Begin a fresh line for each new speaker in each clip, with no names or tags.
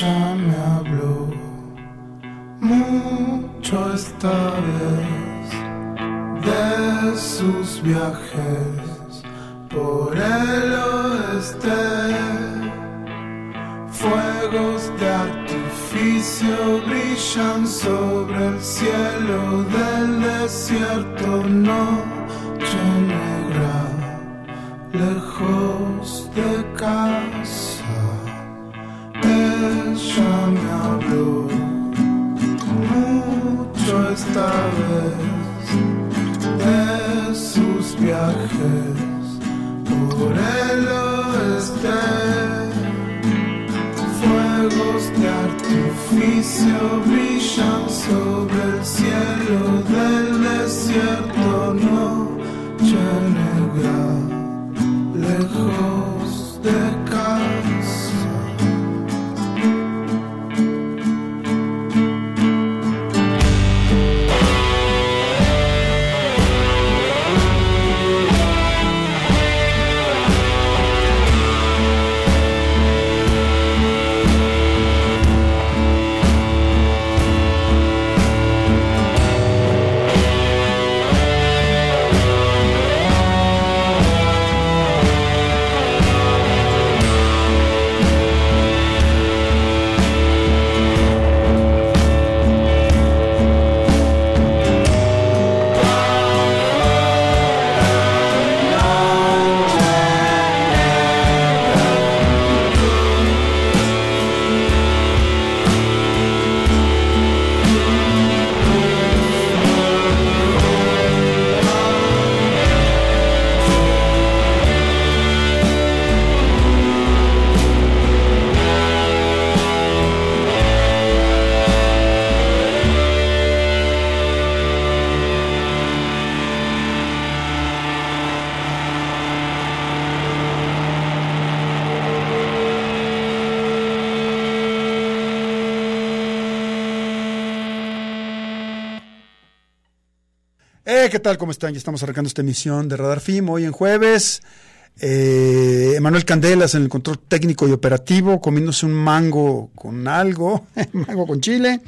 Ella me habló mucho esta vez de sus viajes por el oeste. Fuegos de artificio brillan sobre el cielo del desierto, noche negra, lejos de casa. Habló mucho esta vez de sus viajes por el oeste. Fuegos de artificio brillan sobre el cielo del desierto, noche negra, lejos
¿qué tal? ¿Cómo están? Ya estamos arrancando esta emisión de Radar FIM hoy en jueves. Eh, Emanuel Candelas en el control técnico y operativo, comiéndose un mango con algo, mango con chile.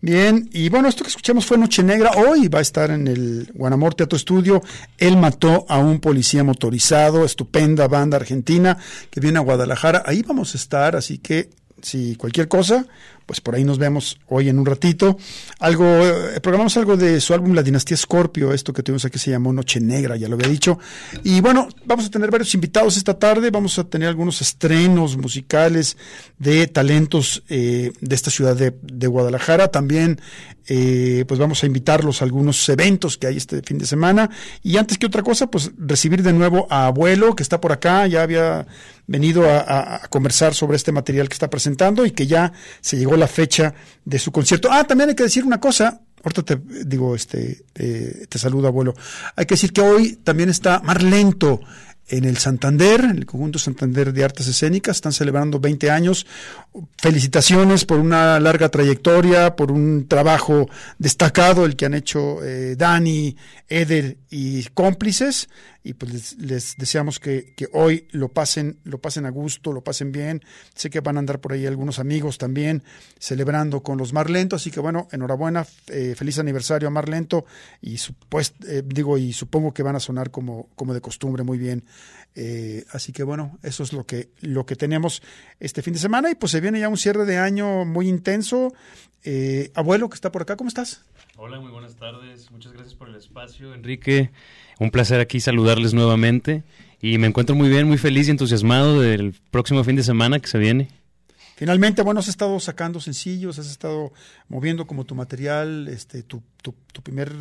Bien, y bueno, esto que escuchamos fue Noche Negra. Hoy va a estar en el Guanamor Teatro Estudio. Él mató a un policía motorizado, estupenda banda argentina que viene a Guadalajara. Ahí vamos a estar, así que si cualquier cosa, pues por ahí nos vemos hoy en un ratito. Algo, eh, programamos algo de su álbum La Dinastía Scorpio, esto que tuvimos aquí se llamó Noche Negra, ya lo había dicho. Y bueno, vamos a tener varios invitados esta tarde, vamos a tener algunos estrenos musicales de talentos eh, de esta ciudad de, de Guadalajara. También, eh, pues vamos a invitarlos a algunos eventos que hay este fin de semana. Y antes que otra cosa, pues recibir de nuevo a Abuelo, que está por acá, ya había venido a, conversar sobre este material que está presentando y que ya se llegó la fecha de su concierto. Ah, también hay que decir una cosa. Ahorita te digo, este, eh, te saludo, abuelo. Hay que decir que hoy también está Mar Lento en el Santander, en el conjunto Santander de Artes Escénicas, están celebrando 20 años. Felicitaciones por una larga trayectoria, por un trabajo destacado, el que han hecho eh, Dani, Eder y cómplices. Y pues les, deseamos que, que, hoy lo pasen, lo pasen a gusto, lo pasen bien. Sé que van a andar por ahí algunos amigos también celebrando con los Marlento, así que bueno, enhorabuena, eh, feliz aniversario a Marlento y pues, eh, digo, y supongo que van a sonar como, como de costumbre muy bien. Eh, así que bueno, eso es lo que, lo que tenemos este fin de semana y pues se viene ya un cierre de año muy intenso. Eh, abuelo, que está por acá, ¿cómo estás?
Hola, muy buenas tardes. Muchas gracias por el espacio, Enrique. Un placer aquí saludarles nuevamente y me encuentro muy bien, muy feliz y entusiasmado del próximo fin de semana que se viene.
Finalmente, bueno, has estado sacando sencillos, has estado moviendo como tu material, este, tu, tu, tu primer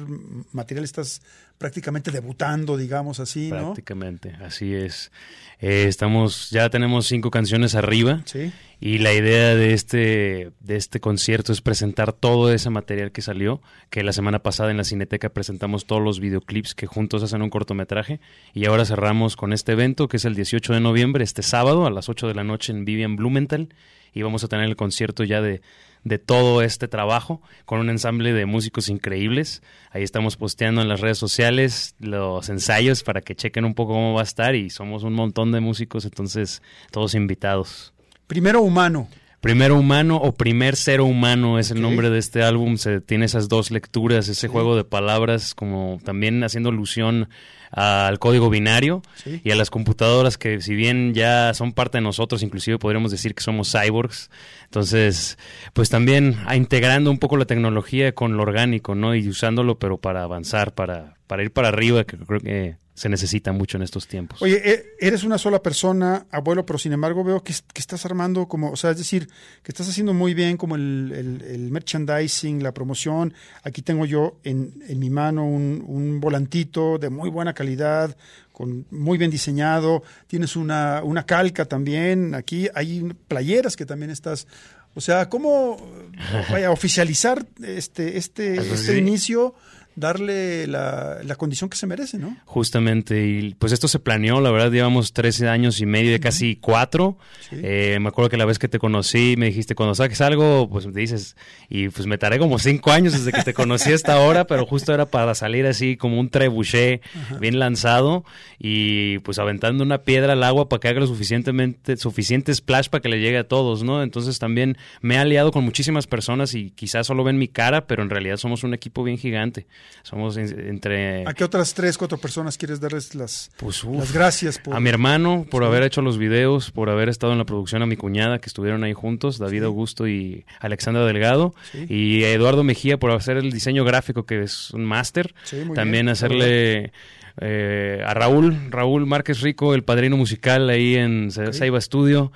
material, estás prácticamente debutando, digamos así, ¿no?
Prácticamente, así es. Eh, estamos, ya tenemos cinco canciones arriba.
Sí.
Y la idea de este, de este concierto es presentar todo ese material que salió, que la semana pasada en la Cineteca presentamos todos los videoclips que juntos hacen un cortometraje. Y ahora cerramos con este evento, que es el 18 de noviembre, este sábado a las 8 de la noche en Vivian Blumenthal. Y vamos a tener el concierto ya de, de todo este trabajo con un ensamble de músicos increíbles. Ahí estamos posteando en las redes sociales los ensayos para que chequen un poco cómo va a estar y somos un montón de músicos, entonces todos invitados.
Primero humano.
Primero humano o primer ser humano es el nombre de este álbum. Se tiene esas dos lecturas, ese juego de palabras, como también haciendo alusión al código binario
Sí.
y a las computadoras que si bien ya son parte de nosotros, inclusive podríamos decir que somos cyborgs. Entonces, pues también a- integrando un poco la tecnología con lo orgánico, ¿no? Y usándolo, pero para avanzar, para, para ir para arriba, que creo que se necesita mucho en estos tiempos.
Oye, e- eres una sola persona, abuelo, pero sin embargo veo que, que estás armando como, o sea, es decir, que estás haciendo muy bien como el, el- el merchandising, la promoción. Aquí tengo yo en, en mi mano un, un volantito de muy buena calidad, con muy bien diseñado. Tienes una, una calca también. Aquí hay playeras que también estás. O sea, ¿cómo vaya a oficializar este, este, este
sí.
inicio? Darle la, la condición que se merece, ¿no?
Justamente, y pues esto se planeó, la verdad llevamos 13 años y medio, de casi cuatro.
Sí.
Eh, me acuerdo que la vez que te conocí me dijiste, cuando saques algo, pues me dices, y pues me tardé como cinco años desde que te conocí hasta ahora, pero justo era para salir así como un trebuchet bien lanzado y pues aventando una piedra al agua para que haga lo suficientemente, suficiente splash para que le llegue a todos, ¿no? Entonces también me he aliado con muchísimas personas y quizás solo ven mi cara, pero en realidad somos un equipo bien gigante. Somos en- entre...
¿A qué otras tres, cuatro personas quieres darles las,
Pues, uf.
las gracias por
A mi hermano por
Sí.
haber hecho los videos, por haber estado en la producción, a mi cuñada que estuvieron ahí juntos, David Augusto y Alexandra Delgado,
Sí.
y a Eduardo Mejía por hacer el diseño gráfico que es un máster. También
bien,
hacerle eh, a Raúl, Raúl Márquez Rico, el padrino musical ahí en. Saiba Studio.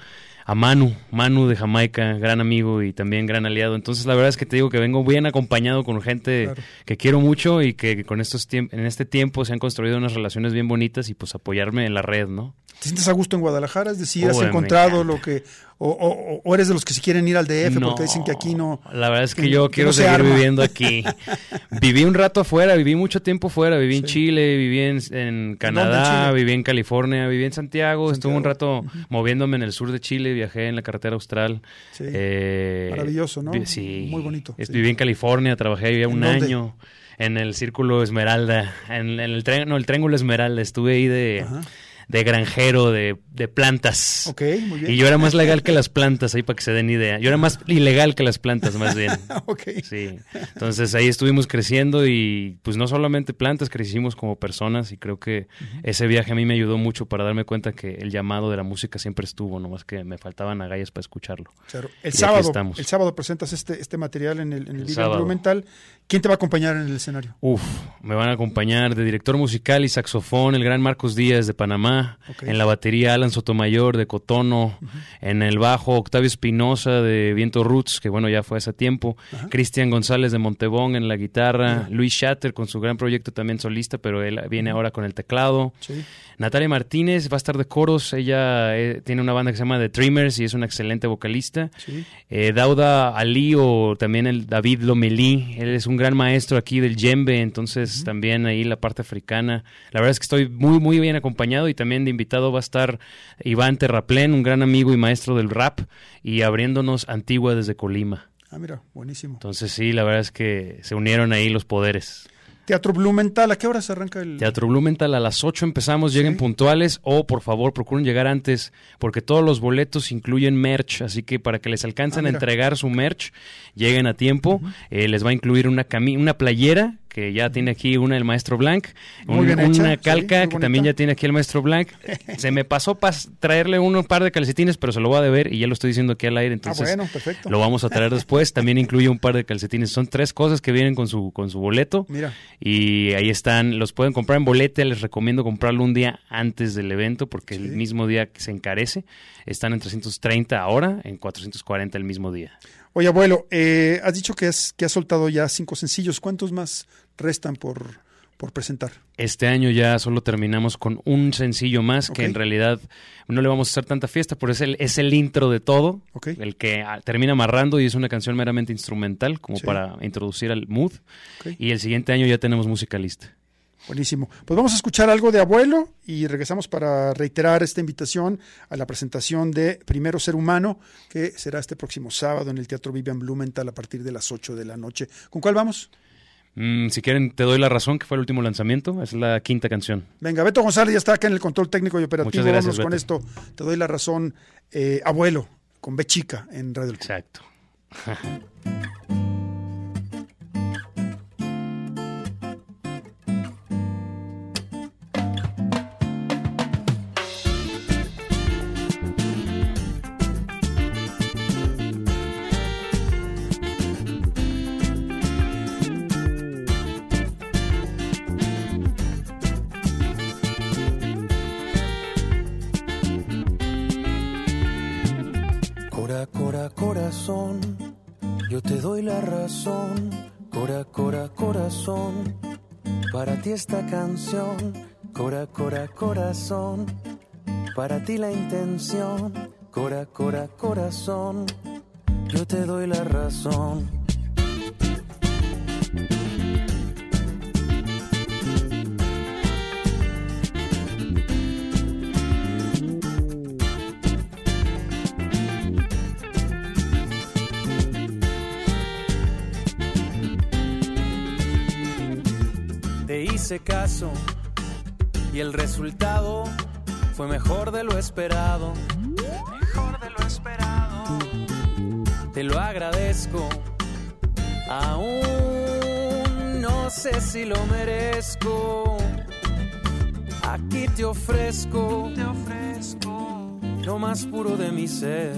A Manu, Manu de Jamaica, gran amigo y también gran aliado. Entonces, la verdad es que te digo que vengo bien acompañado con gente
Claro.
que quiero mucho y que con estos en este tiempo se han construido unas relaciones bien bonitas y pues apoyarme en la red, ¿no?
¿Te sientes a gusto en Guadalajara? Es decir,
Oh,
¿has
me
encontrado lo que... O, o- o eres de los que se quieren ir al DF porque dicen que aquí no...
La verdad es que
que-
yo
que
quiero
no se
seguir
arma.
viviendo aquí. viví un rato afuera, viví mucho tiempo fuera, viví en. Chile, viví en, en
dónde en
Canadá, viví en California, viví en Santiago, estuve un rato moviéndome en el sur de Chile, viajé en la carretera austral.
Sí.
Eh,
Maravilloso, ¿no?
Sí.
Muy bonito,
Es-
sí.
Viví en California, trabajé ahí un
dónde?
año en el Círculo Esmeralda, en, en el, no, el Triángulo Esmeralda, estuve ahí de,
Ajá.
De granjero, de, de plantas.
Ok, muy bien.
Y yo era más legal que las plantas, ahí para que se den idea. Yo era más ilegal que las plantas, más bien.
ok.
Sí. Entonces ahí estuvimos creciendo y pues no solamente plantas, crecimos como personas y creo que ese viaje a mí me ayudó mucho para darme cuenta que el llamado de la música siempre estuvo, nomás que me faltaban agallas para escucharlo.
Claro. El sábado,
estamos.
el sábado presentas este, este material en el, en el,
El
video documental. ¿Quién te va a acompañar en el escenario?
Uf, me van a acompañar de director musical y saxofón el gran Marcos Díaz de Panamá, En la batería Alan Sotomayor de Cotono, en el bajo Octavio Espinosa de Viento Roots, que bueno, ya fue hace tiempo, Cristian González de Montebón en la guitarra, Luis Shatter con su gran proyecto también solista, pero él viene ahora con el teclado.
Sí.
Natalia Martínez va a estar de coros, ella eh, tiene una banda que se llama The Dreamers y es una excelente vocalista.
Sí.
Eh, Dauda Ali o también el David Lomelí, él es un gran maestro aquí del djembe, entonces también ahí la parte africana. La verdad es que estoy muy, muy bien acompañado y también de invitado va a estar Iván Terraplén, un gran amigo y maestro del rap y abriéndonos Antigua desde Colima.
Ah, mira, buenísimo.
Entonces sí, la verdad es que se unieron ahí los poderes.
Teatro Blumenthal, ¿a qué hora se arranca el...?
Teatro Blumenthal a las 8 empezamos, lleguen puntuales o por favor procuren llegar antes porque todos los boletos incluyen merch, así que para que les alcancen
Ah,
a entregar su merch, lleguen a tiempo, Eh, les va a incluir una cami una playera que ya tiene aquí una el maestro Blanc, un-
hecha,
una
sí,
calca que también ya tiene aquí el maestro Blanc. Se me pasó pas- traerle un par de calcetines, pero se lo voy a deber y ya lo estoy diciendo aquí al aire, entonces
ah, bueno, perfecto.
lo vamos a traer después. También incluye un par de calcetines. Son tres cosas que vienen con su, con su boleto.
Mira,
Y ahí están, los pueden comprar en bolete, les recomiendo comprarlo un día antes del evento porque
Sí.
el mismo día que se encarece. Están en 330 ahora, en 440 el mismo día.
Oye abuelo, eh, has dicho que has, que has soltado ya cinco sencillos. ¿Cuántos más restan por, por presentar?
Este año ya solo terminamos con un sencillo más que en realidad no le vamos a hacer tanta fiesta, pero es el, es el intro de todo, el que ah, termina amarrando y es una canción meramente instrumental como
Sí.
para introducir al mood. Y el siguiente año ya tenemos música lista.
Buenísimo. Pues vamos a escuchar algo de abuelo y regresamos para reiterar esta invitación a la presentación de Primero Ser Humano, que será este próximo sábado en el Teatro Vivian Blumenthal a partir de las 8 de la noche. ¿Con cuál vamos?
Mm, si quieren, te doy la razón, que fue el último lanzamiento. Es la quinta canción.
Venga, Beto González ya está acá en el control técnico y operativo.
Muchas gracias,
Vámonos con esto. Te doy la razón, eh, abuelo, con B chica en Radio El.
Exacto.
esta canción. Cora, cora, corazón, para ti la intención. Cora, cora, corazón, yo te doy la razón. Hice caso y el resultado fue mejor de lo esperado. Mejor de lo esperado. Te lo agradezco. Aún no sé si lo merezco. Aquí te ofrezco, te ofrezco lo más puro de mi ser,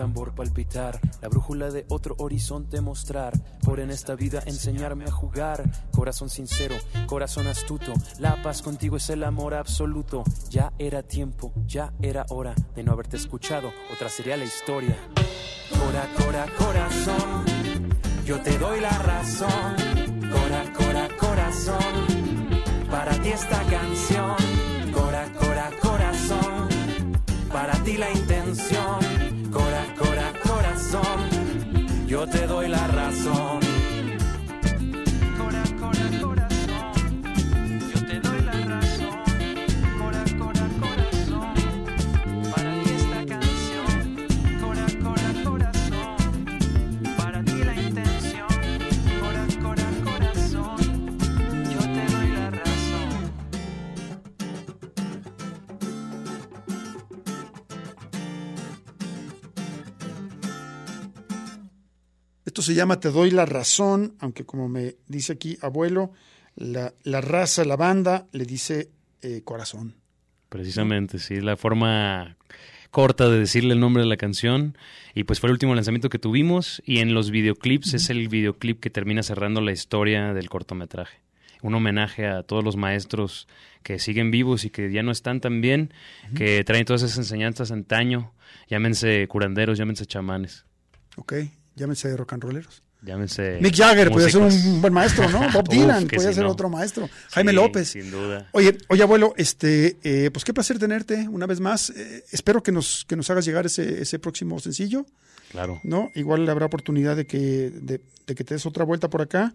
tambor palpitar, la brújula de otro horizonte mostrar, por en esta vida enseñarme a jugar. Corazón sincero, corazón astuto, la paz contigo es el amor absoluto. Ya era tiempo, ya era hora de no haberte escuchado, otra sería la historia. Cora, cora, corazón, yo te doy la razón. Cora, cora, corazón, para ti esta canción. Cora, cora, corazón, para ti la intención.
Esto se llama Te doy la razón, aunque como me dice aquí abuelo, la, la raza, la banda, le dice eh, corazón.
Precisamente, sí, es la forma corta de decirle el nombre de la canción. Y pues fue el último lanzamiento que tuvimos. Y en los videoclips es el videoclip que termina cerrando la historia del cortometraje. un homenaje a todos los maestros que siguen vivos y que ya no están tan bien, que traen todas esas enseñanzas antaño, llámense curanderos, llámense chamanes,
Ok, llámense rock and rolleros.
llámense...
Mick Jagger podía ser un buen maestro, ¿no? Bob
Uf,
Dylan
si
ser
no.
otro maestro. Jaime
Sí,
López.
Sin duda.
Oye, oye, abuelo, este, eh, pues qué placer tenerte una vez más. Eh, espero que nos, que nos hagas llegar ese, ese próximo sencillo,
Claro.
¿no? Igual habrá oportunidad de que, de, de que te des otra vuelta por acá.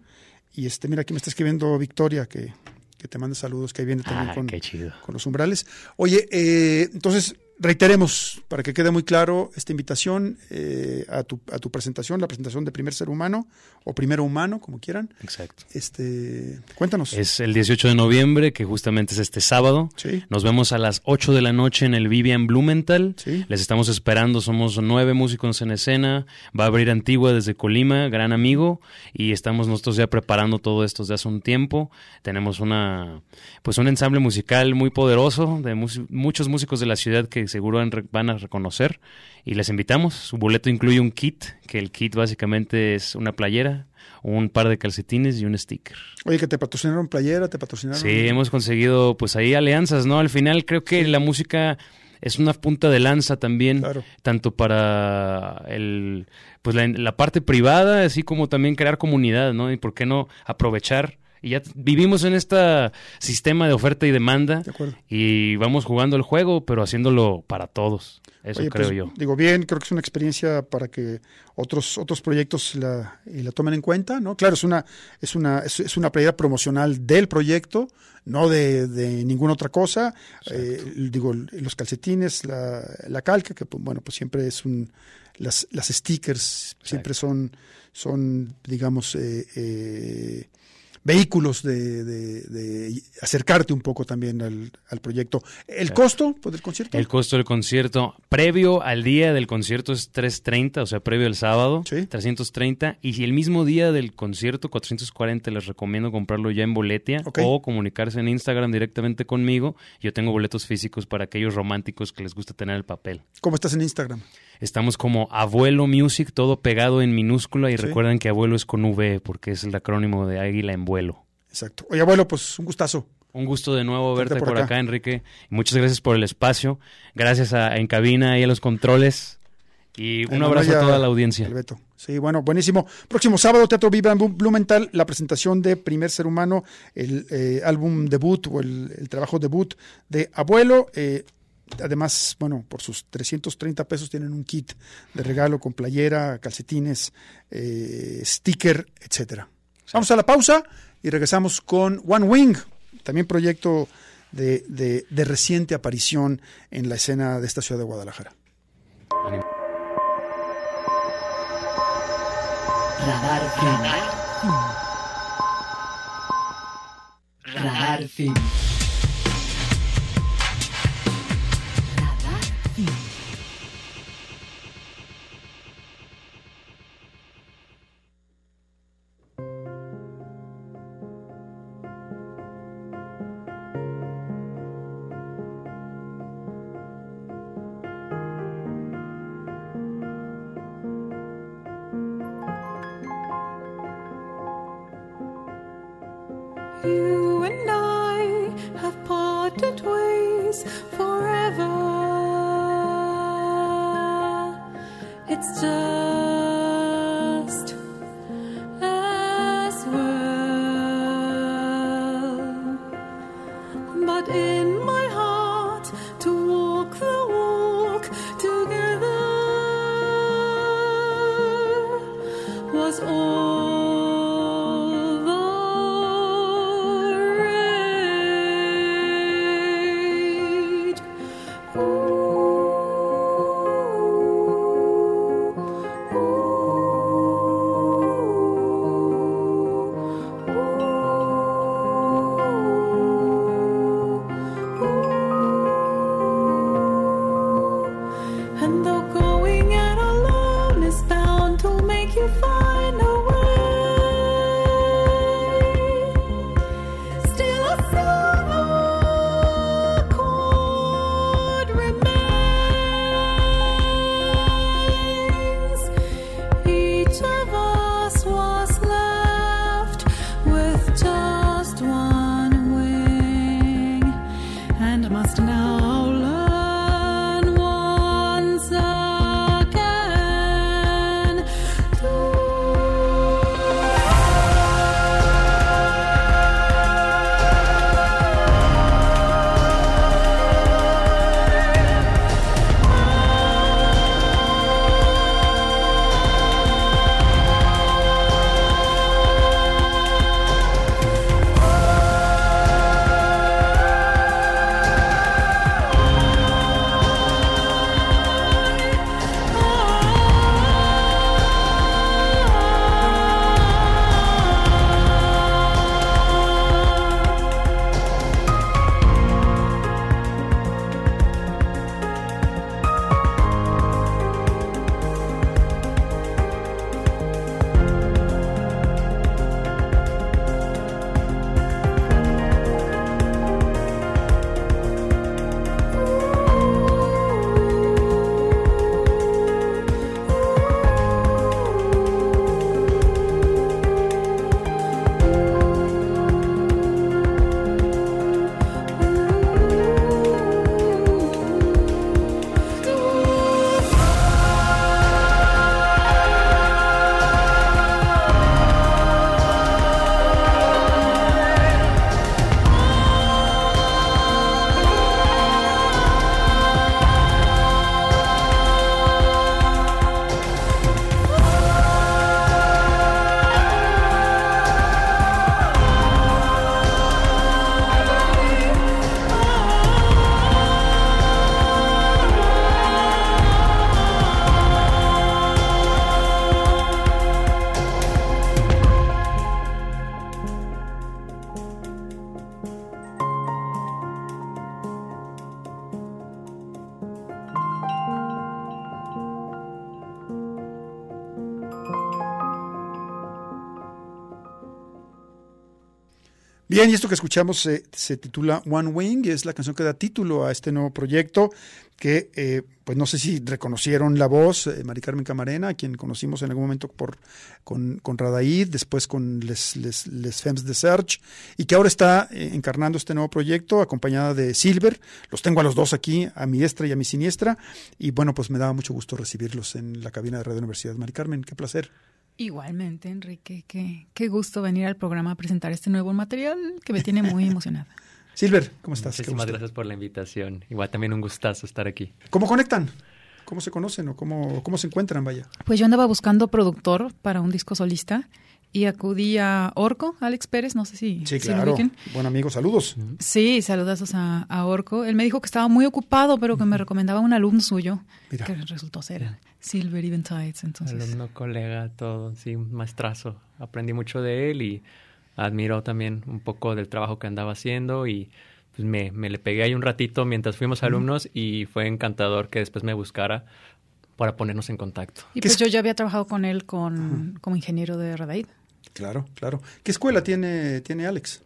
Y este, mira, aquí me está escribiendo Victoria, que, que te manda saludos, que ahí viene también
Ah,
con, con los umbrales. Oye, eh, entonces reiteremos, para que quede muy claro, esta invitación eh, a, tu, a tu presentación, la presentación de Primer Ser Humano, o Primero Humano, como quieran.
Exacto.
Este, cuéntanos.
Es el 18 de noviembre, que justamente es este sábado.
Sí.
Nos vemos a las 8 de la noche en el Vivian Blumenthal.
Sí.
Les estamos esperando, somos nueve músicos en escena. Va a abrir Antigua desde Colima, gran amigo. Y estamos nosotros ya preparando todo esto desde hace un tiempo. Tenemos una, pues un ensamble musical muy poderoso de mus- muchos músicos de la ciudad que seguro van, a reconocer. Y les invitamos. Su boleto incluye un kit, que el kit básicamente es una playera, un par de calcetines y un sticker.
Oye, que te patrocinaron playera, te patrocinaron.
Sí, hemos conseguido pues ahí alianzas, ¿no? Al final creo que la música es una punta de lanza también,
Claro.
tanto para el pues la, la parte privada, así como también crear comunidad, ¿no? Y por qué no aprovechar y ya vivimos en este sistema de oferta y demanda
De acuerdo.
y vamos jugando el juego, pero haciéndolo para todos. Eso
Oye,
creo
pues,
yo.
Digo bien, creo que es una experiencia para que otros otros proyectos la, y la tomen en cuenta, ¿no? Claro, es una es una es, es una playera promocional del proyecto, no de, de ninguna otra cosa. Eh, digo, los calcetines, la, la calca, que pues, bueno, pues siempre es un las, las stickers siempre son son digamos eh, eh, vehículos de, de- de acercarte un poco también al, al proyecto. ¿El costo pues, del concierto?
El costo del concierto previo al día del concierto es 330, o sea, previo al sábado,
Sí.
330. Y si el mismo día del concierto, 440, les recomiendo comprarlo ya en Boletia o comunicarse en Instagram directamente conmigo. Yo tengo boletos físicos para aquellos románticos que les gusta tener el papel.
¿Cómo estás en Instagram?
Estamos como Abuelo Music, todo pegado en minúscula. Y
Sí.
recuerden que abuelo es con V, porque es el acrónimo de Águila en vuelo.
Exacto. Oye, abuelo, pues un gustazo.
Un gusto de nuevo
Verte
verte
por
por,
acá.
acá. Enrique. Muchas gracias por el espacio. Gracias a En Cabina y a los controles. Y un abrazo a toda la audiencia.
Beto. Sí, bueno, buenísimo. Próximo sábado, Teatro Viva en Blu- Blumenthal, la presentación de Primer Ser Humano, el eh, álbum debut o el, el trabajo debut de Abuelo. Eh, además, bueno, por sus 330 pesos tienen un kit de regalo con playera, calcetines, eh, sticker, etcétera. Vamos a la pausa y regresamos con One Wing, también proyecto de, de- de reciente aparición en la escena de esta ciudad de Guadalajara.
Radar Film. Radar Film.
You and I have parted ways forever. It's just
Bien, y esto que escuchamos se, se titula One Wing es la canción que da título a este nuevo proyecto que, eh, pues no sé si reconocieron la voz, eh, Mari Carmen Camarena, a quien conocimos en algún momento por, con, con Radaid, después con Les, Les, Les Femmes de Search, y que ahora está eh, encarnando este nuevo proyecto acompañada de Silver. Los tengo a los dos aquí, a mi diestra y a mi siniestra, y bueno, pues me daba mucho gusto recibirlos en la cabina de Radio Universidad. Mari Carmen, qué placer.
Igualmente, Enrique, qué, qué gusto venir al programa a presentar este nuevo material que me tiene muy emocionada.
Silver, ¿cómo estás?
Muchísimas gracias por la invitación. Igual también un gustazo estar aquí.
¿Cómo conectan? ¿Cómo se conocen o cómo, cómo se encuentran, vaya?
Pues yo andaba buscando productor para un disco solista y acudí a Orco, Alex Pérez, no sé si,
Sí,
si lo
claro. Buen amigo, saludos.
Sí, saludazos a, a Orco. Él me dijo que estaba muy ocupado, pero que me recomendaba un alumno suyo,
Mira.
que resultó ser Silver Eventides. Entonces,
Alumno, colega, todo, sí, un maestrazo. Aprendí mucho de él y admiro también un poco del trabajo que andaba haciendo y pues me, me le pegué ahí un ratito mientras fuimos alumnos y fue encantador que después me buscara para ponernos en contacto.
y
¿Qué
pues
es-
yo ya había trabajado con él con, como ingeniero de Radaid.
Claro, claro. ¿Qué escuela tiene, tiene Alex?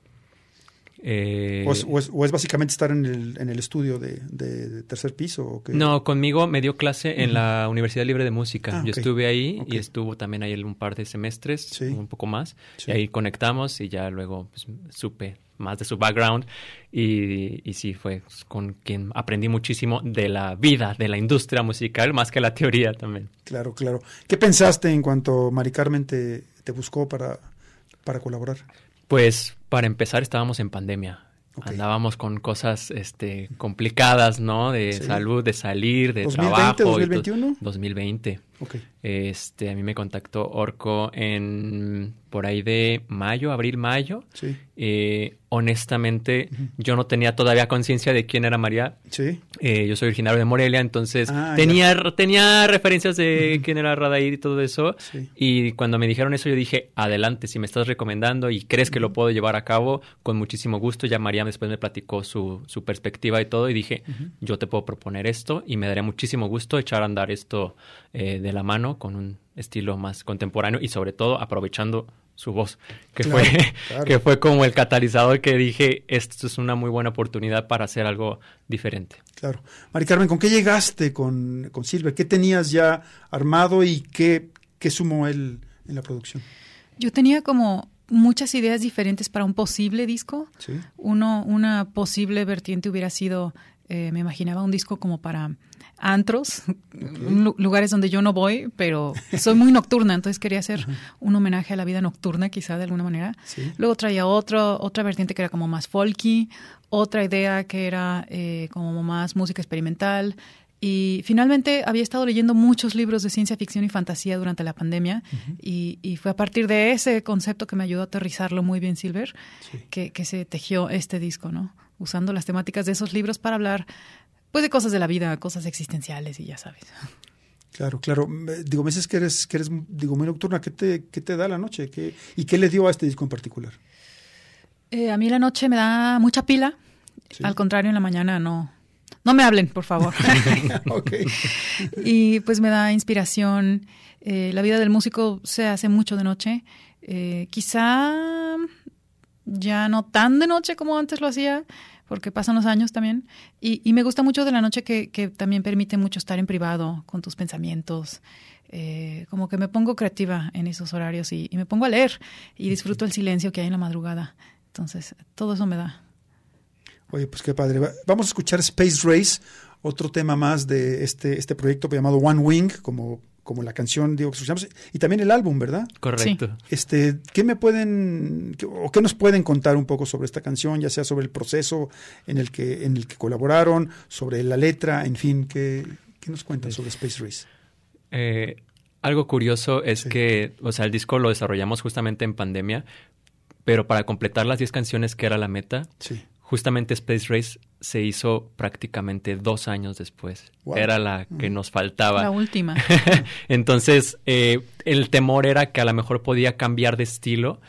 Eh,
¿O, es, o es- o es básicamente estar en el, en el estudio de, de- de tercer piso? ¿o qué?
No, conmigo me dio clase en la Universidad Libre de Música.
Ah,
Yo estuve ahí y estuvo también ahí un par de semestres,
Sí.
un poco más.
Sí.
Y ahí conectamos y ya luego pues, supe más de su background. Y, y sí, fue con quien aprendí muchísimo de la vida, de la industria musical, más que la teoría también.
Claro, claro. ¿Qué pensaste en cuanto Mari Carmen te, te buscó para, para colaborar?
Pues para empezar estábamos en pandemia. Andábamos con cosas este, complicadas, ¿no? De
Sí.
salud, de salir, de
2020,
trabajo. y todo.
2021?
2020. Este, a mí me contactó Orco en por ahí de mayo, abril, mayo.
Sí,
Eh, honestamente, yo no tenía todavía conciencia de quién era María.
sí.
Eh, yo soy originario de Morelia, entonces
Ah,
tenía, tenía referencias de quién era Radair y todo eso.
Sí.
Y cuando me dijeron eso, yo dije, adelante, si me estás recomendando y crees que lo puedo llevar a cabo, con muchísimo gusto. Ya María después me platicó su, su perspectiva y todo, y dije, yo te puedo proponer esto y me daría muchísimo gusto echar a andar esto eh, de la mano con un estilo más contemporáneo y sobre todo aprovechando su voz, que,
Claro,
fue,
claro.
que fue como el catalizador que dije, esto es una muy buena oportunidad para hacer algo diferente.
Claro. Mari Carmen, ¿con qué llegaste con, con Silver? ¿Qué tenías ya armado y qué, qué sumó él en la producción?
Yo tenía como muchas ideas diferentes para un posible disco.
Sí.
Uno, una posible vertiente hubiera sido, eh, me imaginaba un disco como para antros, lu- lugares donde yo no voy, pero soy muy nocturna, entonces quería hacer un homenaje a la vida nocturna, quizá de alguna manera.
Sí.
Luego traía otro, otra vertiente que era como más folky, otra idea que era eh, como más música experimental. Y finalmente había estado leyendo muchos libros de ciencia ficción y fantasía durante la pandemia y, y fue a partir de ese concepto que me ayudó a aterrizarlo muy bien Silver
Sí.
que, que se tejió este disco, ¿no? Usando las temáticas de esos libros para hablar pues de cosas de la vida, cosas existenciales y ya sabes.
Claro, claro. Digo, me dices que eres, que eres digo, muy nocturna. ¿Qué te, qué te da la noche? ¿Qué, ¿Y qué le dio a este disco en particular?
Eh, a mí la noche me da mucha pila,
Sí.
al contrario en la mañana no. No me hablen, por favor. y pues me da inspiración. Eh, la vida del músico se hace mucho de noche. Eh, quizá ya no tan de noche como antes lo hacía, porque pasan los años también. Y, y me gusta mucho de la noche que, que también permite mucho estar en privado con tus pensamientos. Eh, como que me pongo creativa en esos horarios y, y me pongo a leer y disfruto el silencio que hay en la madrugada. Entonces, todo eso me da.
Oye, pues qué padre. Va- Vamos a escuchar Space Race, otro tema más de este, este proyecto llamado One Wing, como, como la canción digo, que escuchamos, y también el álbum, ¿verdad?
Correcto.
Este, ¿qué me pueden o qué nos pueden contar un poco sobre esta canción, ya sea sobre el proceso en el que en el que colaboraron, sobre la letra, en fin, qué, qué nos cuentan sobre Space Race?
Eh, algo curioso es
Sí.
que, o sea, el disco lo desarrollamos justamente en pandemia, pero para completar las 10 canciones que era la meta,
Sí.
Justamente Space Race se hizo prácticamente dos años después.
Wow.
Era la que nos faltaba.
La última.
Entonces, eh, el temor era que a lo mejor podía cambiar de estilo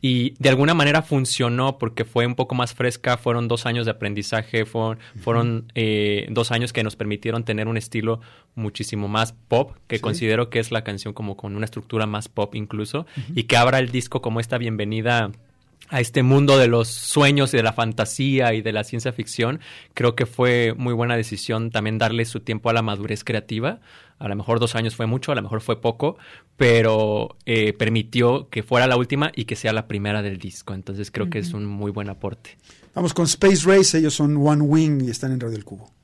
y de alguna manera funcionó porque fue un poco más fresca, fueron dos años de aprendizaje, fueron, fueron eh, dos años que nos permitieron tener un estilo muchísimo más pop, que
Sí.
considero que es la canción como con una estructura más pop incluso, y que abra el disco como esta bienvenida a este mundo de los sueños y de la fantasía y de la ciencia ficción, creo que fue muy buena decisión también darle su tiempo a la madurez creativa. A lo mejor dos años fue mucho, a lo mejor fue poco, pero eh, permitió que fuera la última y que sea la primera del disco. Entonces creo que es un muy buen aporte.
Vamos con Space Race, ellos son One Wing y están en Radio El Cubo.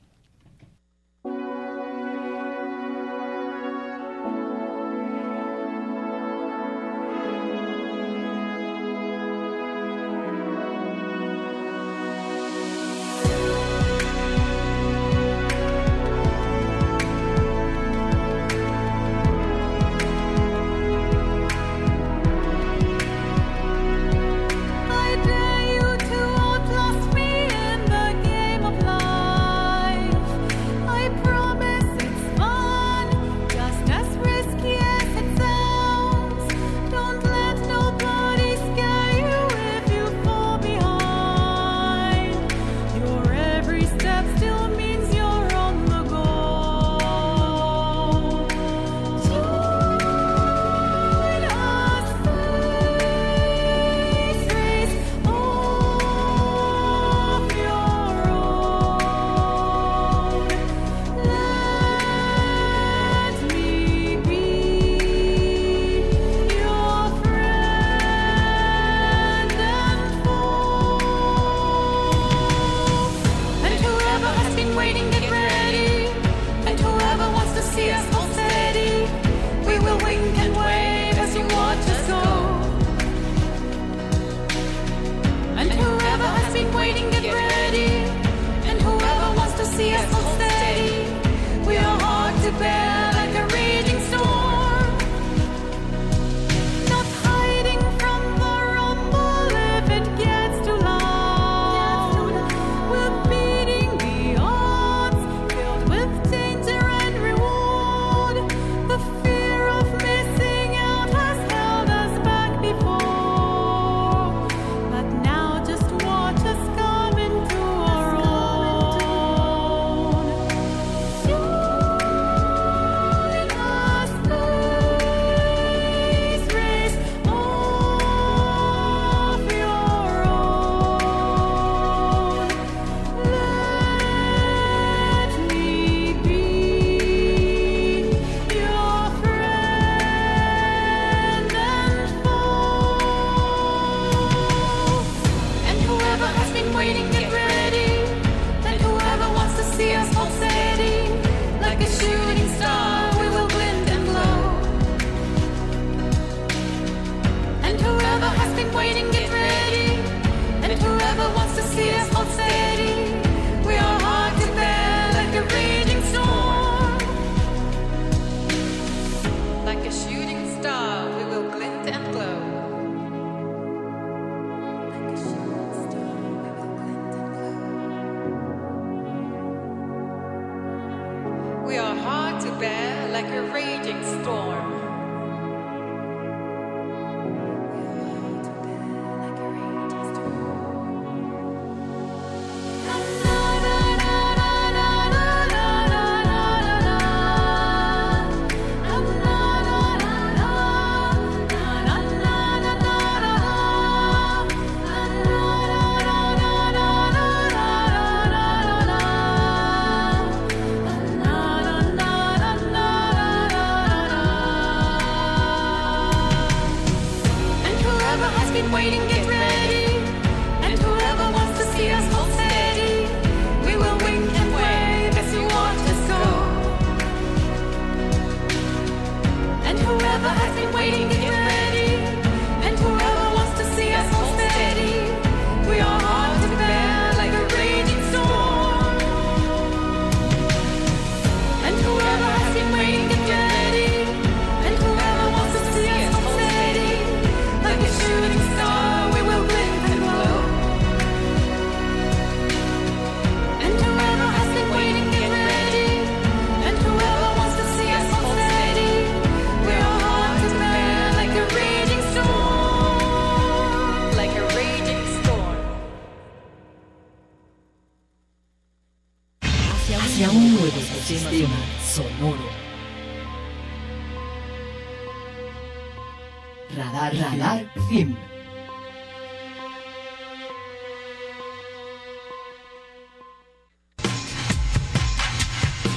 Radar FIM.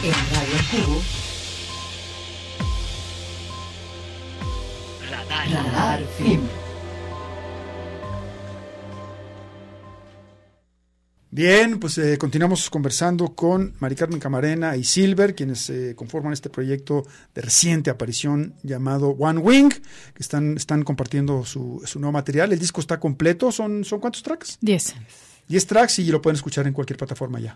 En Radio Cubo. Radar, Radar FIM.
Bien, pues eh, continuamos conversando con Mari Carmen Camarena y Silver, quienes eh, conforman este proyecto de reciente aparición llamado One Wing, que están, están compartiendo su, su nuevo material. El disco está completo, ¿son, son cuántos tracks?
Diez.
10 tracks y lo pueden escuchar en cualquier plataforma ya.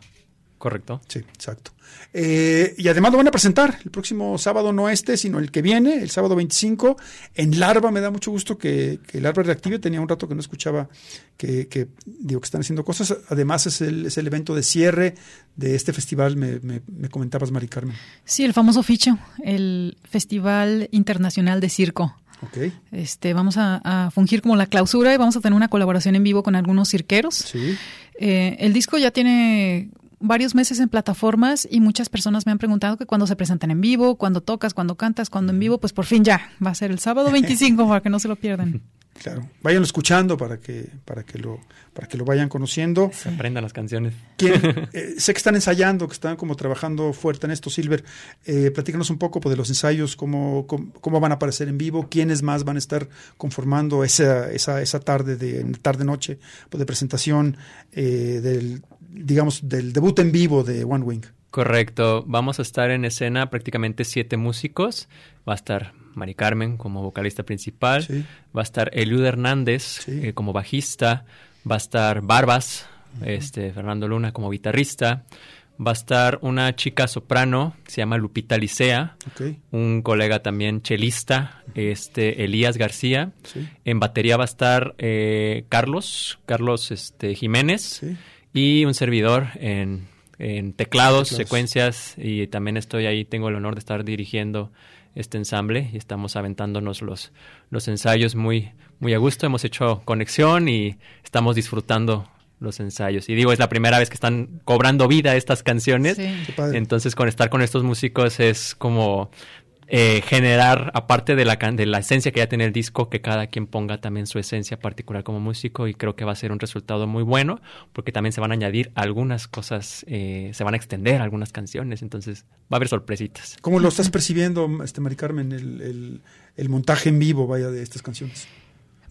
Correcto.
Sí, exacto. Eh, y además lo van a presentar el próximo sábado, no este, sino el que viene, el sábado 25, en Larva. Me da mucho gusto que, que Larva reactive. Tenía un rato que no escuchaba que, que digo que están haciendo cosas. Además es el, es el evento de cierre de este festival, me, me, me comentabas, Mari Carmen.
Sí, el famoso ficho, el Festival Internacional de Circo.
Ok,
Este, vamos a, a fungir como la clausura y vamos a tener una colaboración en vivo con algunos cirqueros.
sí.
Eh, el disco ya tiene varios meses en plataformas y muchas personas me han preguntado que cuando se presentan en vivo, cuando tocas, cuando cantas, cuando en vivo, pues por fin ya, va a ser el sábado 25 para que no se lo pierdan.
Claro, váyanlo escuchando para que, para que lo, para que lo vayan conociendo.
Se aprendan las canciones.
¿Quién- eh, sé que están ensayando, que están como trabajando fuerte en esto, Silver. Eh, platícanos un poco pues, de los ensayos, cómo, cómo, cómo van a aparecer en vivo, quiénes más van a estar conformando esa, esa, esa tarde de tarde noche pues, de presentación eh, del digamos del debut en vivo de One Wing.
Correcto. Vamos a estar en escena prácticamente siete músicos. Va a estar Mari Carmen como vocalista principal.
Sí.
Va a estar Eliud Hernández
Sí.
eh, como bajista. Va a estar Barbas, este, Fernando Luna como guitarrista. Va a estar una chica soprano, se llama Lupita Licea. Un colega también chelista, este, Elías García.
sí,
En batería va a estar eh, Carlos, Carlos este, Jiménez. Y un servidor en, en teclados,
Teclados.
secuencias, y también estoy ahí, tengo el honor de estar dirigiendo este ensamble y estamos aventándonos los, los ensayos muy, muy a gusto. Hemos hecho conexión y estamos disfrutando los ensayos. Y digo, es la primera vez que están cobrando vida estas canciones.
Sí.
Entonces, con estar con estos músicos es como eh, generar, aparte de la, can- de la esencia que ya tiene el disco, que cada quien ponga también su esencia particular como músico y creo que va a ser un resultado muy bueno porque también se van a añadir algunas cosas, eh, se van a extender algunas canciones, entonces va a haber sorpresitas.
¿Cómo lo estás percibiendo, este Mari Carmen, el, el- el montaje en vivo, vaya, de estas canciones?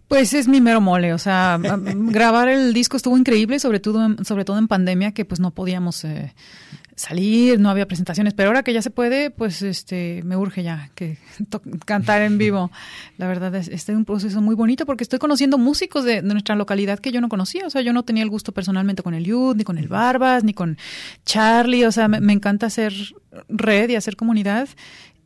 Pues es mi mero mole, o sea, grabar el disco estuvo increíble, sobre todo, en- sobre todo en pandemia, que pues no podíamos eh, salir, no había presentaciones, pero ahora que ya se puede, pues este, me urge ya que cantar en vivo. La verdad es, este es un proceso muy bonito porque estoy conociendo músicos de, nuestra localidad que yo no conocía, o sea, yo no tenía el gusto personalmente con el Yud, ni con el Barbas, ni con Charlie, o sea, me encanta hacer red y hacer comunidad.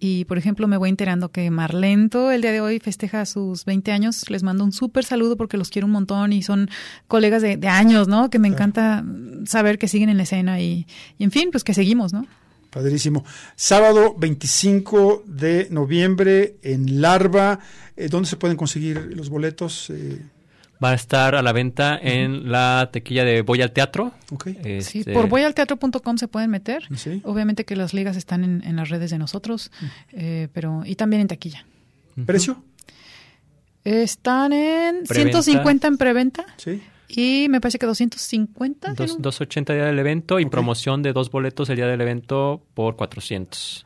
Y, por ejemplo, me voy enterando que Marlento el día de hoy festeja sus 20 años. Les mando un súper saludo porque los quiero un montón y son colegas de, de años, ¿no? Que me encanta saber que siguen en la escena y, y, en fin, pues que seguimos, ¿no?
Padrísimo. Sábado 25 de noviembre en Larva. Eh, ¿Dónde se pueden conseguir los boletos? Eh,
Va a estar a la venta en la tequilla de Voy al Teatro.
ok.
Sí,
Este,
por voyalteatro.com se pueden meter.
Sí.
Obviamente que las ligas están en, en las redes de nosotros, eh, pero y también en taquilla.
¿Precio?
Están en
Preventa.
150 en preventa
Sí.
y me parece que 250.
Dos-
¿no?
280 el día del evento y promoción de dos boletos el día del evento por 400.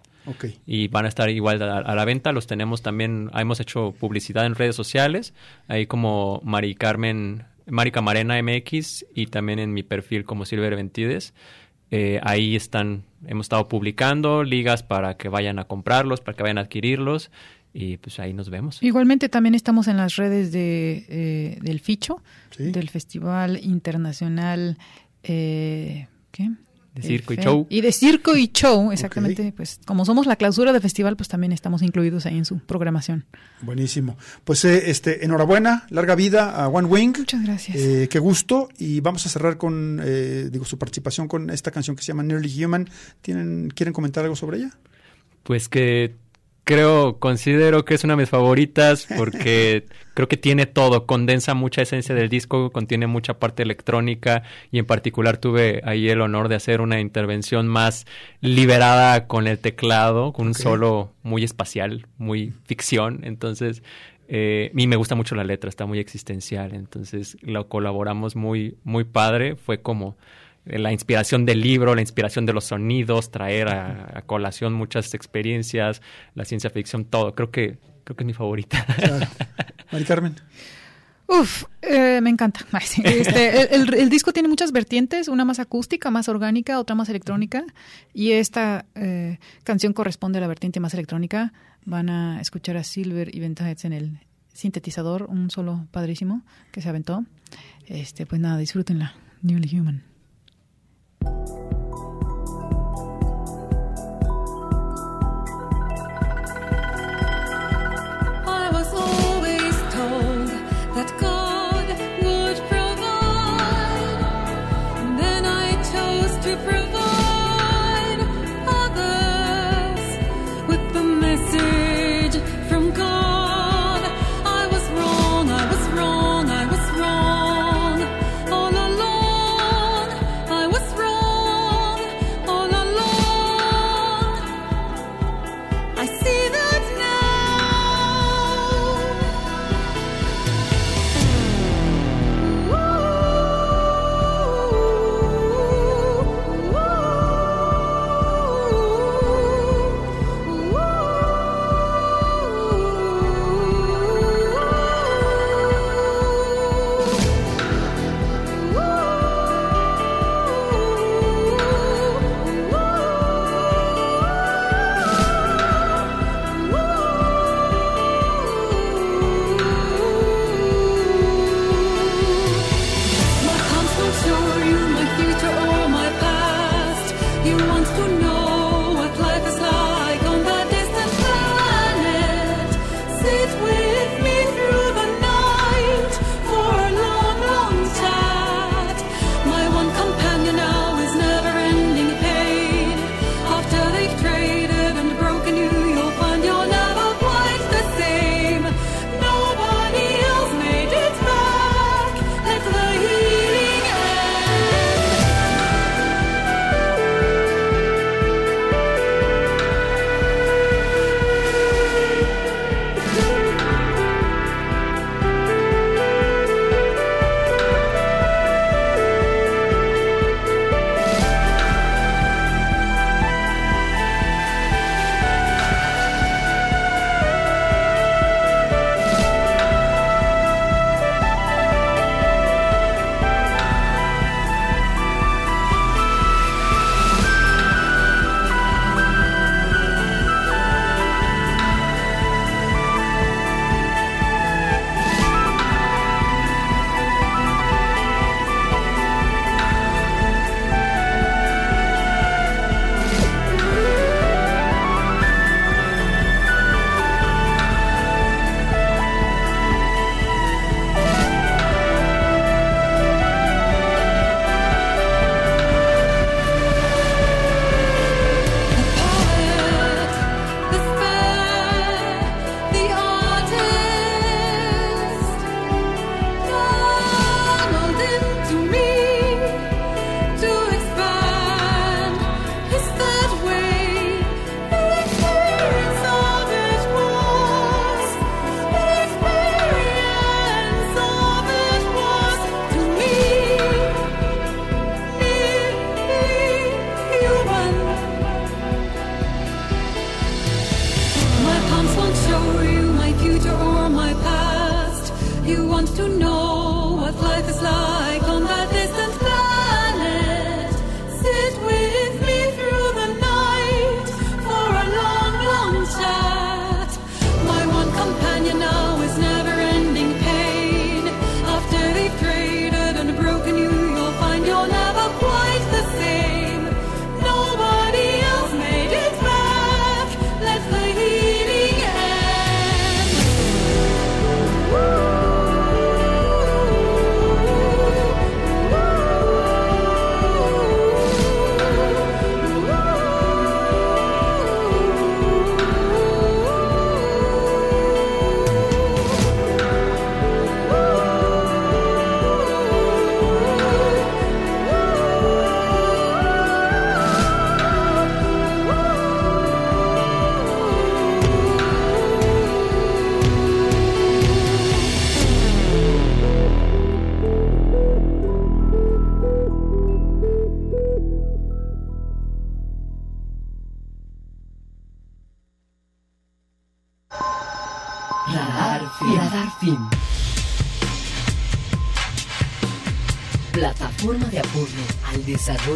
Y van a estar igual a, a la venta. Los tenemos también, hemos hecho publicidad en redes sociales, ahí como Mari Carmen, Mari Camarena MX y también en mi perfil como Silver Ventides. Eh, ahí están, hemos estado publicando ligas para que vayan a comprarlos, para que vayan a adquirirlos y pues ahí nos vemos.
Igualmente también estamos en las redes de, eh, del Ficho,
Sí.
del Festival Internacional eh, ¿qué?
De circo y show.
Y de circo y show, exactamente. Pues como somos la clausura del festival, pues también estamos incluidos ahí en su programación.
Buenísimo. Pues eh, este, enhorabuena, larga vida a One Wing.
Muchas gracias.
Eh, qué gusto. Y vamos a cerrar con, eh, digo, su participación con esta canción que se llama Nearly Human. ¿Tienen, ¿Quieren comentar algo sobre ella?
Pues que creo, considero que es una de mis favoritas porque creo que tiene todo, condensa mucha esencia del disco, contiene mucha parte electrónica y en particular tuve ahí el honor de hacer una intervención más liberada con el teclado, con un solo muy espacial, muy ficción, entonces... Eh, y me gusta mucho la letra, está muy existencial, entonces lo colaboramos muy, muy padre, fue como la inspiración del libro, la inspiración de los sonidos, traer a, a colación muchas experiencias, la ciencia ficción, todo. Creo que creo que es mi favorita.
Claro. Mari Carmen.
Uf, eh, me encanta. Este, el, el- el disco tiene muchas vertientes, una más acústica, más orgánica, otra más electrónica, y esta eh, canción corresponde a la vertiente más electrónica. Van a escuchar a Silver y Ventaheads en el sintetizador, un solo padrísimo que se aventó. Este, pues nada, disfrútenla. Newly Human.
Bye.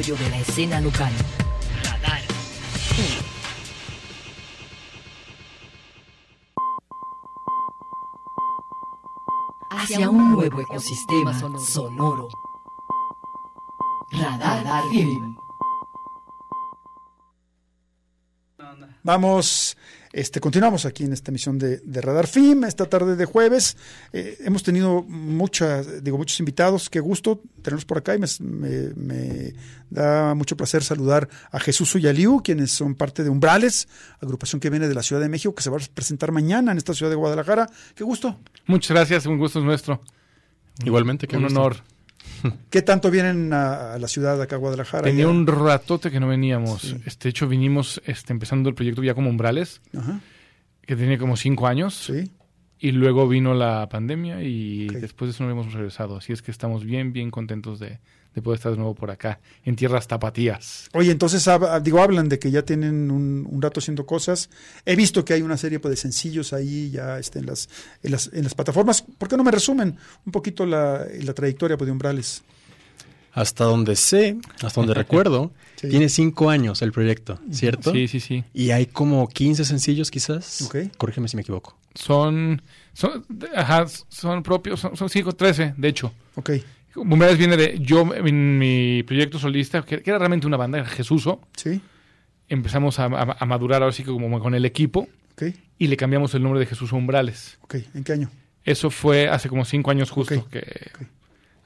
Desarrollo de la escena local. Radar. Hacia un nuevo ecosistema sonoro. Radar.
Vamos, este, continuamos aquí en esta emisión de, de Radar Film, esta tarde de jueves. Eh, hemos tenido muchas, digo, muchos invitados. Qué gusto tenerlos por acá y me, me- me da mucho placer saludar a Jesús Uyaliu, quienes son parte de Umbrales, agrupación que viene de la Ciudad de México, que se va a presentar mañana en esta ciudad de Guadalajara. Qué gusto.
Muchas gracias, un gusto es nuestro.
Igualmente, qué
un
gusto.
honor.
¿Qué tanto vienen a, a la ciudad acá a Guadalajara?
Tenía un ratote que no veníamos. Este, de hecho, vinimos este, empezando el proyecto ya como Umbrales,
Ajá,
que tenía como cinco años.
sí.
Y luego vino la pandemia y después de eso no hemos regresado. Así es que estamos bien, bien contentos de, de poder estar de nuevo por acá, en tierras tapatías.
Oye, entonces hab- digo, hablan de que ya tienen un, un rato haciendo cosas. He visto que hay una serie pues, de sencillos ahí ya este, en, las, en, las, en las plataformas. ¿Por qué no me resumen un poquito la, la trayectoria pues, de Umbrales?
Hasta donde sé, hasta donde recuerdo,
Sí.
tiene cinco años el proyecto, ¿cierto?
Sí, sí, sí.
Y hay como 15 sencillos quizás.
Ok.
Corrígeme si me equivoco.
Son, son, ajá, son propios, son, son cinco, trece, de hecho.
Ok,
Umbrales viene de yo, en mi proyecto solista, que, que era realmente una banda, era Jesuso.
sí,
Empezamos a, a- a madurar ahora sí que como con el equipo
ok,
y le cambiamos el nombre de Jesús a Umbrales.
ok. ¿En qué año?
Eso fue hace como cinco años justo que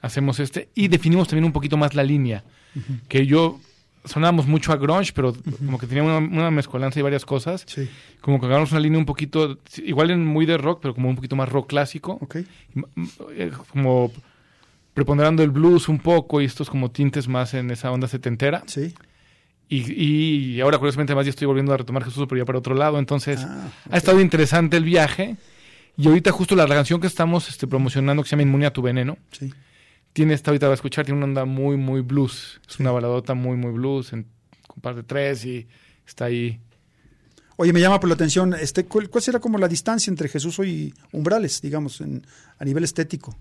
hacemos este. Y definimos también un poquito más la línea. Que yo sonábamos mucho a grunge, pero como que tenía una, una mezcolanza y varias cosas.
Sí,
Como que agarramos una línea un poquito, igual en muy de rock, pero como un poquito más rock clásico.
ok.
Y m- m- eh, Como preponderando el blues un poco y estos como tintes más en esa onda setentera.
Sí.
Y, y ahora curiosamente además ya estoy volviendo a retomar Jesús, pero ya para otro lado. Entonces
Ah,
ha estado interesante el viaje. Y ahorita justo la canción que estamos este, promocionando, que se llama Inmune a tu veneno,
sí.
Tiene esta ahorita va a escuchar, tiene una onda muy, muy blues. Es una baladota muy, muy blues, en, con par de tres y está ahí.
Oye, me llama por la atención, este, ¿cuál, cuál será como la distancia entre Jesús y Umbrales, digamos, en, a nivel estético?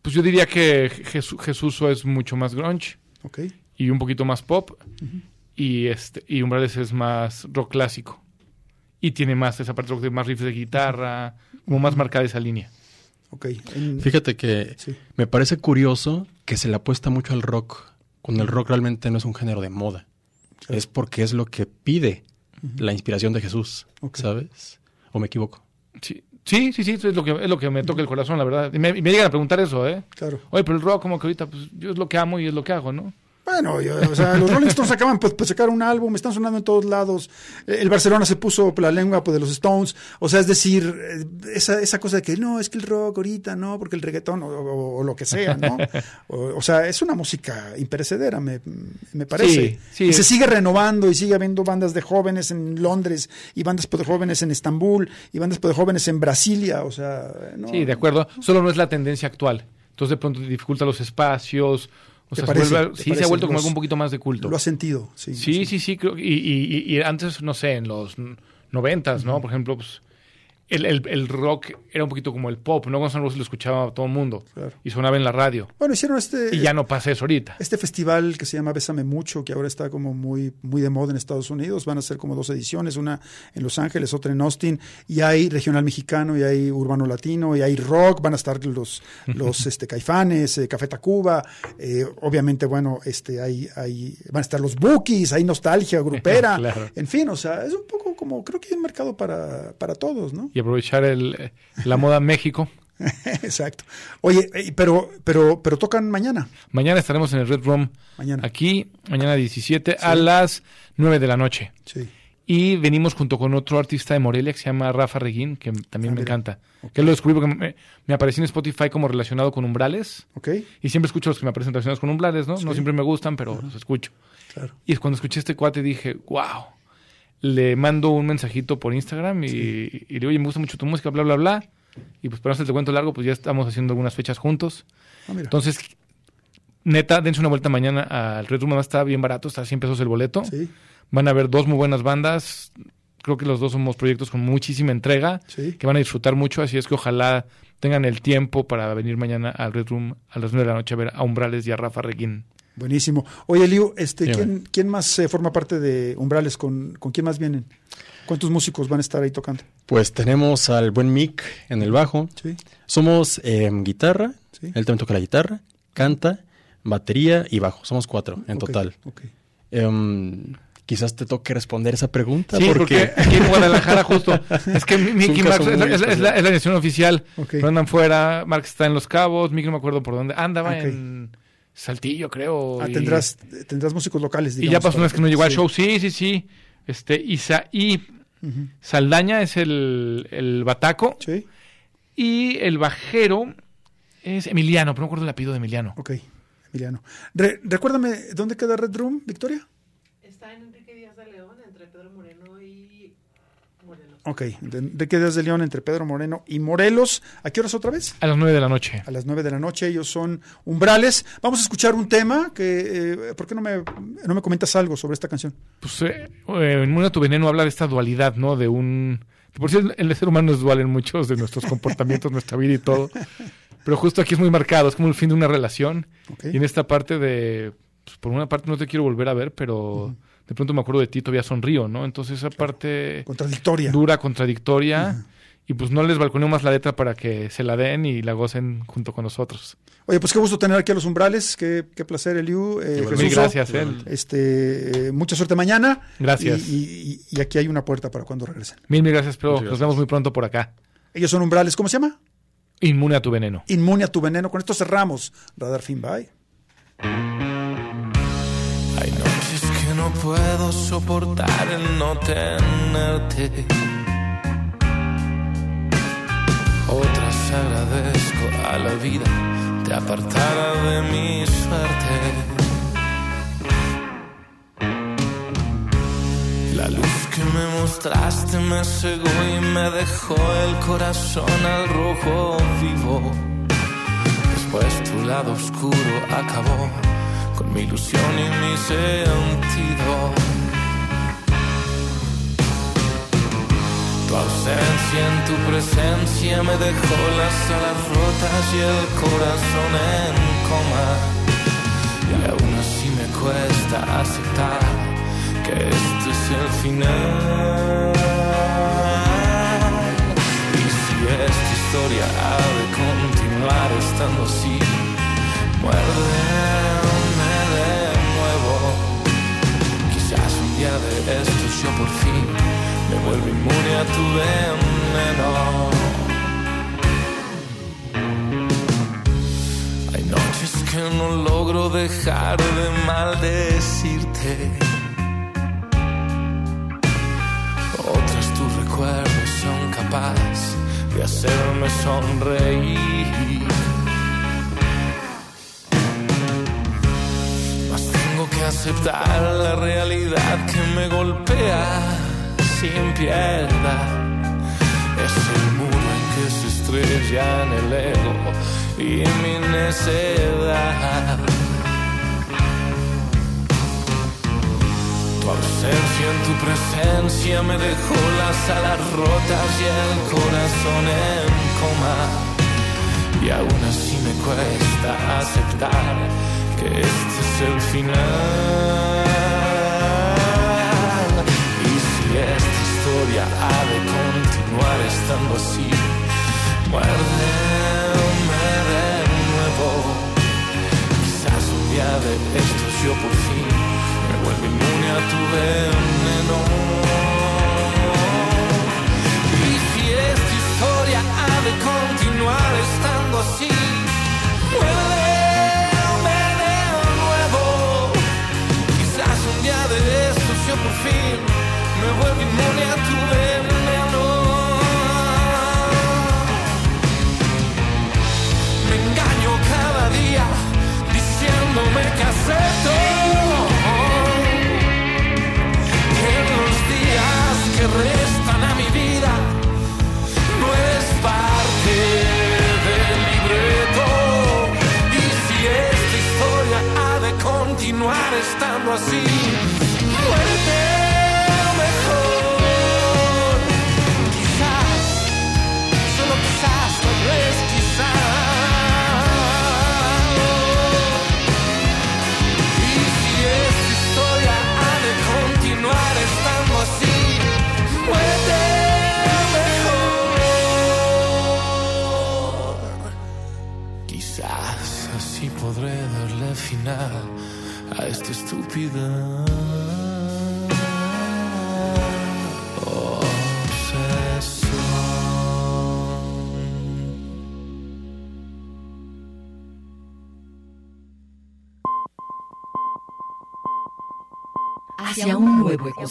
Pues yo diría que Jesús, Jesús es mucho más grunge
Ok,
y un poquito más pop. y, este, y Umbrales es más rock clásico. Y tiene más esa parte rock de más riffs de guitarra, como más marcada esa línea.
Ok. En-
Fíjate que
sí,
me parece curioso que se le apuesta mucho al rock, cuando el rock realmente no es un género de moda.
Claro.
Es porque es lo que pide la inspiración de Jesús. ¿sabes? ¿O me equivoco?
Sí, sí, sí, sí, es lo que, es lo que me toca el corazón, la verdad. Y me, y me llegan a preguntar eso, ¿eh?
claro.
Oye, pero el rock como que ahorita, pues yo es lo que amo y es lo que hago, ¿no?
Bueno, yo- o sea, los Rolling Stones acaban pues, pues, sacar un álbum, están sonando en todos lados. Eh, El Barcelona se puso la lengua pues, de los Stones. O sea, es decir, eh, esa, esa cosa de que no, es que el rock ahorita, no, porque el reggaetón o, o- o lo que sea, ¿no? O, o sea, es una música imperecedera, me, me parece.
Sí, sí.
y se sigue renovando y sigue habiendo bandas de jóvenes en Londres y bandas de jóvenes en Estambul y bandas de jóvenes en Brasilia. O sea, no.
Sí, de acuerdo. Solo no es la tendencia actual. Entonces de pronto dificulta los espacios. O
¿Te
sea,
parece?
se vuelve-
¿Te
sí, se
parece?
ha vuelto como algo un poquito más de culto.
Lo has sentido, sí.
Sí, sí, sí. creo- y, y- y- y antes, no sé, en los noventas, ¿no? Por ejemplo, pues, el, el- el rock era un poquito como el pop, ¿no? Guns N' Roses lo escuchaba todo el mundo.
Claro.
Y sonaba en la radio.
Bueno, hicieron este.
Y ya no pasa eso ahorita.
Este festival que se llama Bésame Mucho, que ahora está como muy, muy de moda en Estados Unidos, van a ser como dos ediciones, una en Los Ángeles, otra en Austin, y hay regional mexicano, y hay urbano latino, y hay rock, van a estar los, los este, caifanes, eh, Café Tacuba, eh, obviamente, bueno, este, hay, hay, van a estar los bookies, hay nostalgia grupera,
Claro.
en fin, o sea, es un poco como, creo que hay un mercado para, para todos, ¿no?
Y aprovechar el, la moda México.
Exacto. Oye, eh, pero, pero, pero tocan mañana,
Mañana estaremos en el Red Room.
mañana.
Aquí, mañana 17 a las 9 de la noche.
Sí.
Y venimos junto con otro artista de Morelia que se llama Rafa Reguín, que también
Ah,
me encanta. Que lo descubrí porque me, me apareció en Spotify como relacionado con umbrales.
¿Ok?
Y siempre escucho los que me aparecen relacionados con umbrales, ¿no? No siempre me gustan, pero los escucho.
Claro.
Y es cuando escuché este cuate dije, wow. Le mando un mensajito por Instagram y, y le digo, oye, me gusta mucho tu música, bla, bla, bla. Y pues para no hacerte el cuento largo, pues ya estamos haciendo algunas fechas juntos.
Ah.
Entonces, neta, dense una vuelta mañana al Red Room, además está bien barato, está a 100 pesos el boleto.
Sí.
Van a haber dos muy buenas bandas, creo que los dos somos proyectos con muchísima entrega,
Sí.
que van a disfrutar mucho, así es que ojalá tengan el tiempo para venir mañana al Red Room a las 9 de la noche a ver a Umbrales y a Rafa Reguín.
Buenísimo. Oye, Liu, este,
Dime.
¿quién, quién más eh, forma parte de Umbrales? ¿Con, ¿Con quién más vienen? ¿Cuántos músicos van a estar ahí tocando?
Pues tenemos al buen Mick en el bajo.
Sí.
Somos eh, guitarra,
Sí.
él también toca la guitarra, canta, batería y bajo. Somos cuatro en total.
ok.
Em, quizás te toque responder esa pregunta.
Sí, porque aquí en Guadalajara justo, es que Mickey Marx es, es la- es la, es la dirección oficial,
Ok.
pero andan fuera, Marx está en Los Cabos, Mickey no me acuerdo por dónde, andaba
Ok.
en Saltillo creo.
Ah,
y-
tendrás, tendrás músicos locales,
Y
digamos.
ya pasó una vez que no llegó al show. Sí, sí, sí. Este, Isa y
Ujú.
Saldaña es el, el bataco.
Sí,
Y el bajero es Emiliano, pero no me acuerdo el apellido de Emiliano.
ok, Emiliano. Re- recuérdame, ¿dónde queda Red Room, Victoria?
Está en Enrique Díaz de León, entre Pedro Moreno y Morelos.
Ok, de Enrique Díaz de León entre Pedro Moreno y Morelos. ¿A qué horas otra vez?
A las nueve de la noche.
A las 9 de la noche, ellos son umbrales. Vamos a escuchar un tema que, eh, ¿por qué no me, no me comentas algo sobre esta canción?
Pues eh, eh, en Muna tu veneno habla de esta dualidad, ¿no? De un... Por si el, el ser humano es dual en muchos de nuestros comportamientos, nuestra vida y todo. Pero justo aquí es muy marcado, es como el fin de una relación. Y en esta parte de... pues, por una parte no te quiero volver a ver, pero de pronto me acuerdo de ti, todavía sonrío, ¿no? Entonces esa parte...
Contradictoria.
dura, contradictoria. Y pues no les balconeo más la letra para que se la den y la gocen junto con nosotros.
Oye, pues qué gusto tener aquí a los umbrales. Qué, qué placer, Eliu. Eh.
Mil gracias, él.
Este, eh, mucha suerte mañana.
Gracias.
Y, y- y aquí hay una puerta para cuando regresen.
Mil, mil gracias, pero nos vemos muy pronto por acá.
Ellos son umbrales. ¿Cómo se llama?
Inmune a tu veneno.
Inmune a tu veneno. Con esto cerramos. Radar Fin, bye.
Puedo soportar el no tenerte. Otras agradezco a la vida te apartara de mi suerte. La luz que me mostraste me cegó y me dejó el corazón al rojo vivo. Después tu lado oscuro acabó con mi ilusión y mi sentido. Tu ausencia en tu presencia me dejó las alas rotas y el corazón en coma. Y aún así me cuesta aceptar que este es el final. Y si esta historia ha de continuar estando así, muérdeme De estos yo por fin me vuelvo inmune a tu veneno. Hay noches que no logro dejar de maldecirte. Otras tus recuerdos son capaces de hacerme sonreír. Aceptar la realidad que me golpea sin piedad. Es el muro en que se estrellan el ego y mi necedad. Tu ausencia en tu presencia me dejó las alas rotas y el corazón en coma. Y aún así me cuesta aceptar este es el final. Y si esta historia ha de continuar estando así, muérdeme de nuevo. Quizás un día de estos yo por fin me vuelvo inmune a tu veneno.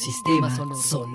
Nuevo ecosistema sonoro. Radar Film.